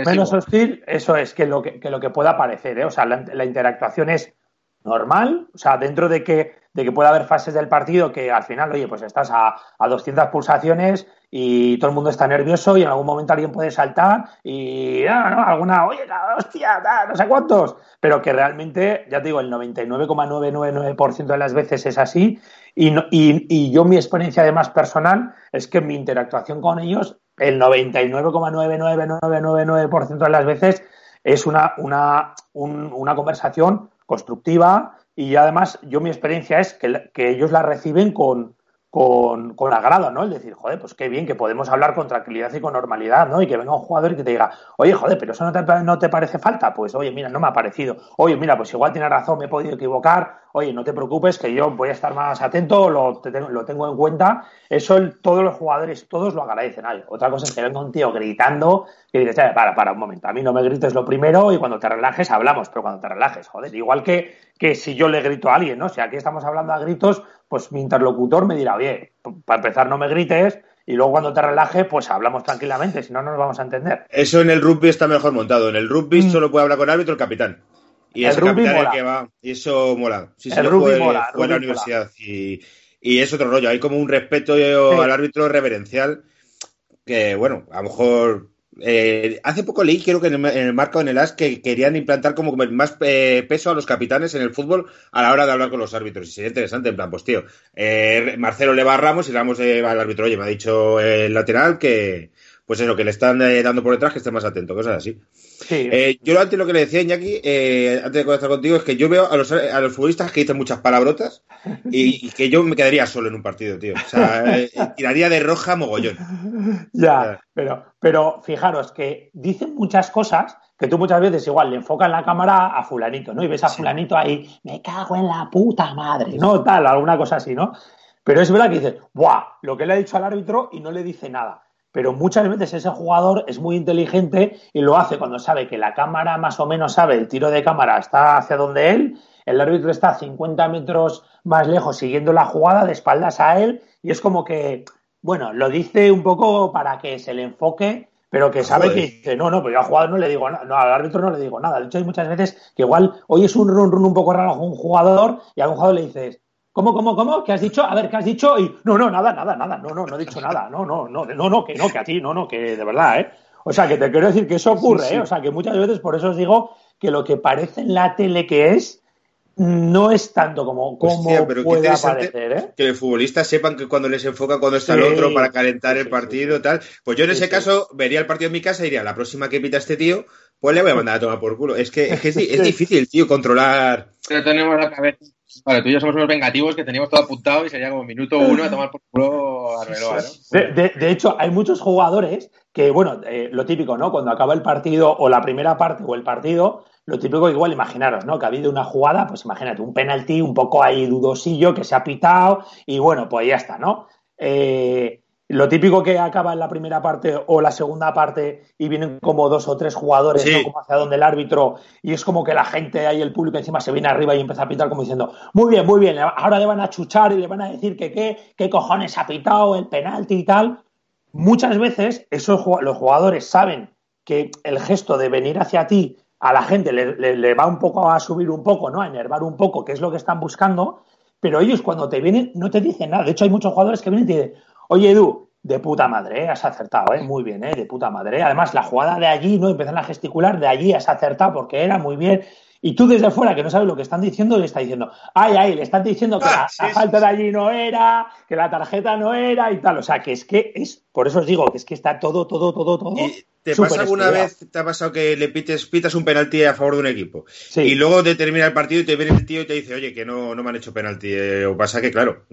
menos, hostil, eso es que lo que, lo que pueda parecer. O sea, la interactuación es normal, o sea, dentro de que de que pueda haber fases del partido que al final, oye, pues estás a, a 200 pulsaciones y todo el mundo está nervioso y en algún momento alguien puede saltar y, ah, no, alguna, oye, hostia, no sé cuántos, pero que realmente, ya te digo, el 99,999% de las veces es así y, y, y yo mi experiencia además personal es que mi interactuación con ellos, el 99,99999% de las veces es una, una, una conversación constructiva, y además, yo mi experiencia es que, que ellos la reciben con, con, con, agrado, ¿no? El decir, joder, pues qué bien que podemos hablar con tranquilidad y con normalidad, ¿no? Y que venga un jugador y que te diga, oye, joder, pero eso no te, no te parece falta. Pues, oye, mira, no me ha parecido. Oye, mira, pues igual tiene razón, me he podido equivocar. Oye, no te preocupes, que yo voy a estar más atento, lo, lo tengo en cuenta. Eso todos los jugadores, todos lo agradecen. otra cosa es que venga un tío gritando y dices, para, para un momento, a mí no me grites lo primero y cuando te relajes hablamos, pero cuando te relajes, joder, igual que, que si yo le grito a alguien, ¿no? Si aquí estamos hablando a gritos, pues mi interlocutor me dirá, oye, para empezar no me grites y luego cuando te relaje, pues hablamos tranquilamente, si no, no nos vamos a entender. Eso en el rugby está mejor montado. En el rugby mm. solo puede hablar con el árbitro el capitán. Y el capitán que va. Y eso mola. Sí, el rugby mola. Fue la universidad. Y, es otro rollo. Hay como un respeto al árbitro reverencial que, bueno, a lo mejor eh, hace poco leí, creo que en el, marco en el AS, que querían implantar como más eh, peso a los capitanes en el fútbol a la hora de hablar con los árbitros. Y sería interesante, en plan, pues tío, eh, Marcelo le va a Ramos y Ramos va al árbitro, oye, me ha dicho el lateral que, pues eso, que le están dando por detrás que esté más atento, cosas así. Eh, yo antes lo que le decía Iñaki, eh, antes de conectar contigo, es que yo veo a los, a los futbolistas que dicen muchas palabrotas y, [laughs] que yo me quedaría solo en un partido, tío. O sea, eh, tiraría de roja mogollón. Ya, pero, pero fijaros que dicen muchas cosas que tú muchas veces igual le enfocas la cámara a fulanito, ¿no? Y ves a fulanito ahí, me cago en la puta madre, ¿no? Tal, alguna cosa así, ¿no? Pero es verdad que dices, ¡buah! Lo que le ha dicho al árbitro y no le dice nada pero muchas veces ese jugador es muy inteligente y lo hace cuando sabe que la cámara más o menos sabe, el tiro de cámara está hacia donde él, el árbitro está 50 metros más lejos siguiendo la jugada de espaldas a él y es como que, bueno, lo dice un poco para que se le enfoque, pero que sabe que dice, no, no, pero yo al jugador no le digo nada, no, al árbitro no le digo nada. De hecho, hay muchas veces que igual hoy es un run run un poco raro a un jugador y a un jugador le dices, ¿Cómo, cómo, cómo? ¿Qué has dicho? A ver, ¿qué has dicho? Y no, no, nada, nada, nada. No, no, no he dicho nada. No, no, no, no, no, que no, que a ti, no, no, que de verdad, ¿eh? O sea, que te quiero decir que eso ocurre, ¿eh? O sea, que muchas veces por eso os digo que lo que parece en la tele que es no es tanto como, como puede aparecer, ¿eh? Que los futbolistas sepan que cuando les enfoca cuando está el otro para calentar el partido tal. Pues yo en ese caso vería el partido en mi casa y diría, la próxima que pita este tío, pues le voy a mandar a tomar por culo. Es que, es, que es, [laughs] difícil, tío, controlar. Pero tenemos la cabeza Vale, tú y yo somos unos vengativos que teníamos todo apuntado y sería como minuto uno a tomar por culo a reloj, ¿no? De, hecho, hay muchos jugadores que, bueno, eh, lo típico, ¿no? Cuando acaba el partido o la primera parte o el partido, lo típico igual imaginaros, ¿no? Que ha habido una jugada, pues imagínate, un penalti un poco ahí dudosillo que se ha pitado y bueno, pues ya está, ¿no? Eh, lo típico que acaba en la primera parte o la segunda parte y vienen como dos o tres jugadores, ¿no? Como hacia donde el árbitro, y es como que la gente ahí, el público encima se viene arriba y empieza a pitar como diciendo, muy bien, muy bien, ahora le van a chuchar y le van a decir que qué, qué cojones ha pitado el penalti y tal. Muchas veces esos, los jugadores saben que el gesto de venir hacia ti a la gente le, le va un poco a subir un poco, ¿no? A enervar un poco, que es lo que están buscando, pero ellos cuando te vienen no te dicen nada. De hecho, hay muchos jugadores que vienen y te dicen, Oye, Edu, de puta madre, ¿eh? has acertado, ¿eh? Muy bien, ¿eh? De puta madre. Además, la jugada de allí, ¿no? Empiezan a gesticular, de allí has acertado porque era muy bien. Y tú desde fuera, que no sabes lo que están diciendo, le está diciendo, ay, ay, le están diciendo que ah, la, falta de allí no era, que la tarjeta no era y tal. O sea, que es que es, por eso os digo, que es que está todo, todo, todo, todo. ¿Y ¿Te pasa alguna vez, te ha pasado que le pites, pitas un penalti a favor de un equipo? Y luego te termina el partido y te viene el tío y te dice, oye, que no, no me han hecho penalti. Eh, o pasa que, claro,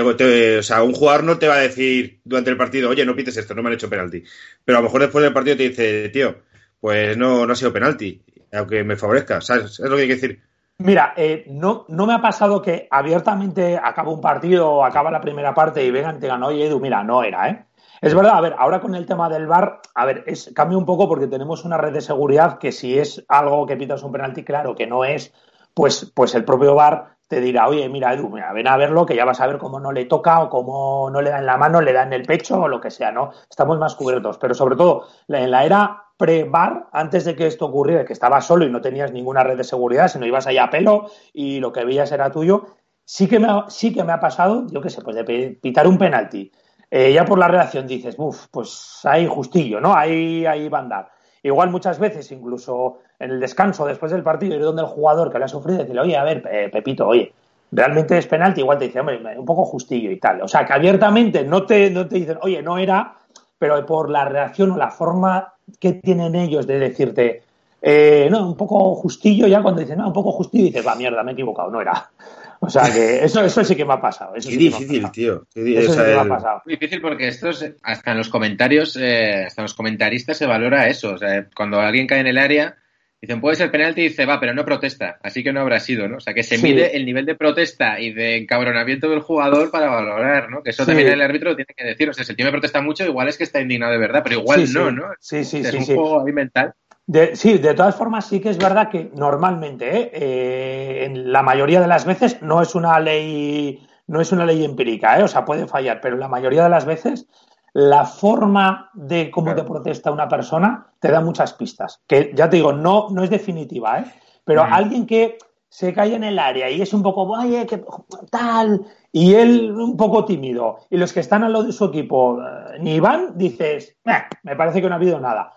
o sea, un jugador no te va a decir durante el partido, oye, no pites esto, no me han hecho penalti. Pero a lo mejor después del partido te dice, tío, pues no, no ha sido penalti, aunque me favorezca. ¿Sabes? Es lo que hay que decir. Mira, eh, no, no me ha pasado que abiertamente acaba un partido acaba la primera parte y vengan y te digan, oye, Edu, mira, no era, ¿eh? Es verdad, a ver, ahora con el tema del VAR, a ver, es, cambia un poco porque tenemos una red de seguridad que si es algo que pitas un penalti, claro que no es, pues, pues el propio VAR te dirá, oye, mira, Edu, ven a verlo, que ya vas a ver cómo no le toca o cómo no le da en la mano, le da en el pecho o lo que sea, ¿no? Estamos más cubiertos. Pero sobre todo, en la era pre-bar, antes de que esto ocurriera, que estabas solo y no tenías ninguna red de seguridad, sino ibas ahí a pelo y lo que veías era tuyo, sí que me ha, sí que me ha pasado, yo qué sé, pues de pitar un penalti. Eh, ya por la reacción dices, uff, pues ahí justillo, ¿no? Ahí, ahí va a andar. Igual muchas veces, incluso en el descanso después del partido, ir donde el jugador que le ha sufrido y decirle, oye, a ver, Pepito, oye, realmente es penalti, igual te dice, hombre, un poco justillo y tal. O sea, que abiertamente no te, no te dicen, oye, no era, pero por la reacción o la forma que tienen ellos de decirte, eh, no, un poco justillo, ya cuando dicen, no, un poco justillo, dices, va, mierda, me he equivocado, no era. O sea que [laughs] eso, eso sí que me ha pasado. Eso Qué difícil, tío. eso sí que me ha pasado. Muy difícil porque esto hasta en los comentarios, eh, hasta en los comentaristas se valora eso. O sea, cuando alguien cae en el área, dicen, puede ser penalti y dice, va, pero no protesta. Así que no habrá sido, ¿no? O sea, que se mide el nivel de protesta y de encabronamiento del jugador para valorar, ¿no? Que eso también el árbitro tiene que decir. O sea, si el tío me protesta mucho, igual es que está indignado de verdad, pero igual no, ¿no? Sí, sí, sí. Es un juego mental sí, de todas formas sí que es verdad que normalmente, ¿eh? Eh, en la mayoría de las veces, no es una ley no es una ley empírica, ¿eh? o sea, puede fallar, pero la mayoría de las veces la forma de cómo te protesta una persona te da muchas pistas. Que ya te digo, no, no es definitiva, ¿eh? pero alguien que se cae en el área y es un poco, vaya, que tal, y él un poco tímido, y los que están al lado de su equipo eh, ni van, dices, me parece que no ha habido nada.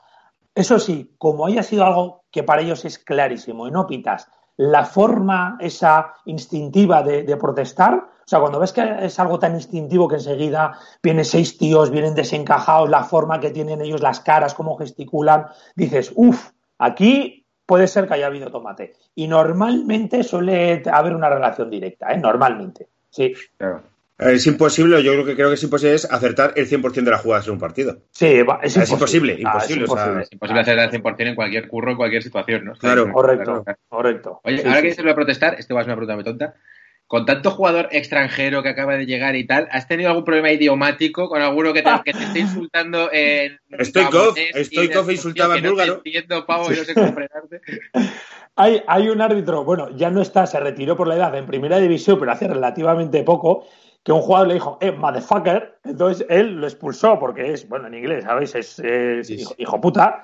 Eso sí, como haya sido algo que para ellos es clarísimo y no pitas, la forma esa instintiva de, protestar, o sea, cuando ves que es algo tan instintivo que enseguida vienen seis tíos, vienen desencajados, la forma que tienen ellos, las caras, cómo gesticulan, dices, uff, aquí puede ser que haya habido tomate. Y normalmente suele haber una relación directa, ¿eh? Normalmente, sí. Claro. Es imposible, yo creo que creo que es imposible es acertar el 100% de las jugadas en un partido. Sí, es, imposible. Ah, imposible, es imposible, acertar el 100% en cualquier curro, en cualquier situación, ¿no? Claro, correcto, correcto. Oye, ahora que se lo voy a protestar, esto va a ser una pregunta muy tonta con tanto jugador extranjero que acaba de llegar y tal, ¿has tenido algún problema idiomático con alguno que te, que te esté insultando en. [laughs] Stoikov, Stoikov insultaba en búlgaro. No entiendo, pavo, no sé cómo [laughs] hay, hay un árbitro, bueno, ya no está, se retiró por la edad en primera división, pero hace relativamente poco, que un jugador le dijo, eh, motherfucker, entonces él lo expulsó porque es, bueno, en inglés, ¿sabéis? Es, hijo, puta.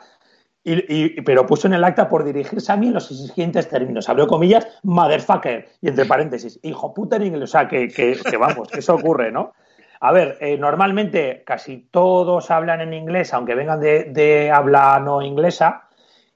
Y, pero puso en el acta por dirigirse a mí en los siguientes términos. Abrió comillas, motherfucker, y entre paréntesis, hijo puta en inglés. O sea, que, que, vamos, que eso ocurre, ¿no? A ver, eh, normalmente casi todos hablan en inglés, aunque vengan de, de habla no inglesa.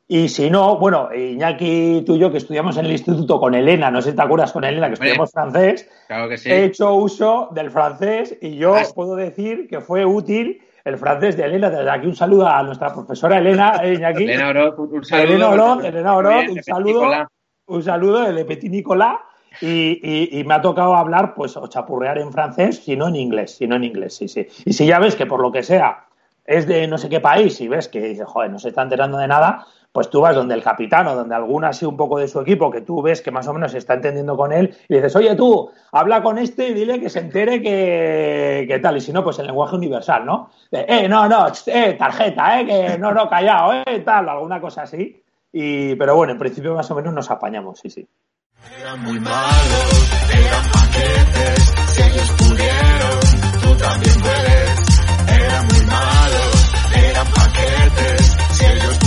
Y si no, bueno, Iñaki, tú y yo que estudiamos en el instituto con Elena, no sé si te acuerdas con Elena, que estudiamos francés, claro que sí. he hecho uso del francés y yo puedo decir que fue útil el francés de Elena. Desde aquí un saludo a nuestra profesora Elena, eh, Iñaki. Elena Oroz, un saludo. Elena Oroz, Elena Oroz, un saludo. Un saludo de Petit Nicolás. Y, y, me ha tocado hablar, pues, o chapurrear en francés, si no en inglés, si no en inglés, sí, sí. Y si ya ves que por lo que sea es de no sé qué país y ves que, joder, no se está enterando de nada, pues tú vas donde el capitán o donde alguna así un poco de su equipo que tú ves que más o menos se está entendiendo con él y dices, oye tú, habla con este y dile que se entere que, tal. Y si no, pues el lenguaje universal, ¿no? eh, no, no, eh, tarjeta, eh, que no, no, callado, eh, tal, alguna cosa así. Y, pero bueno, en principio más o menos nos apañamos, sí, sí. Eran muy malos, eran paquetes, si ellos pudieron, tú también puedes. Muy malos, eran paquetes, si ellos tú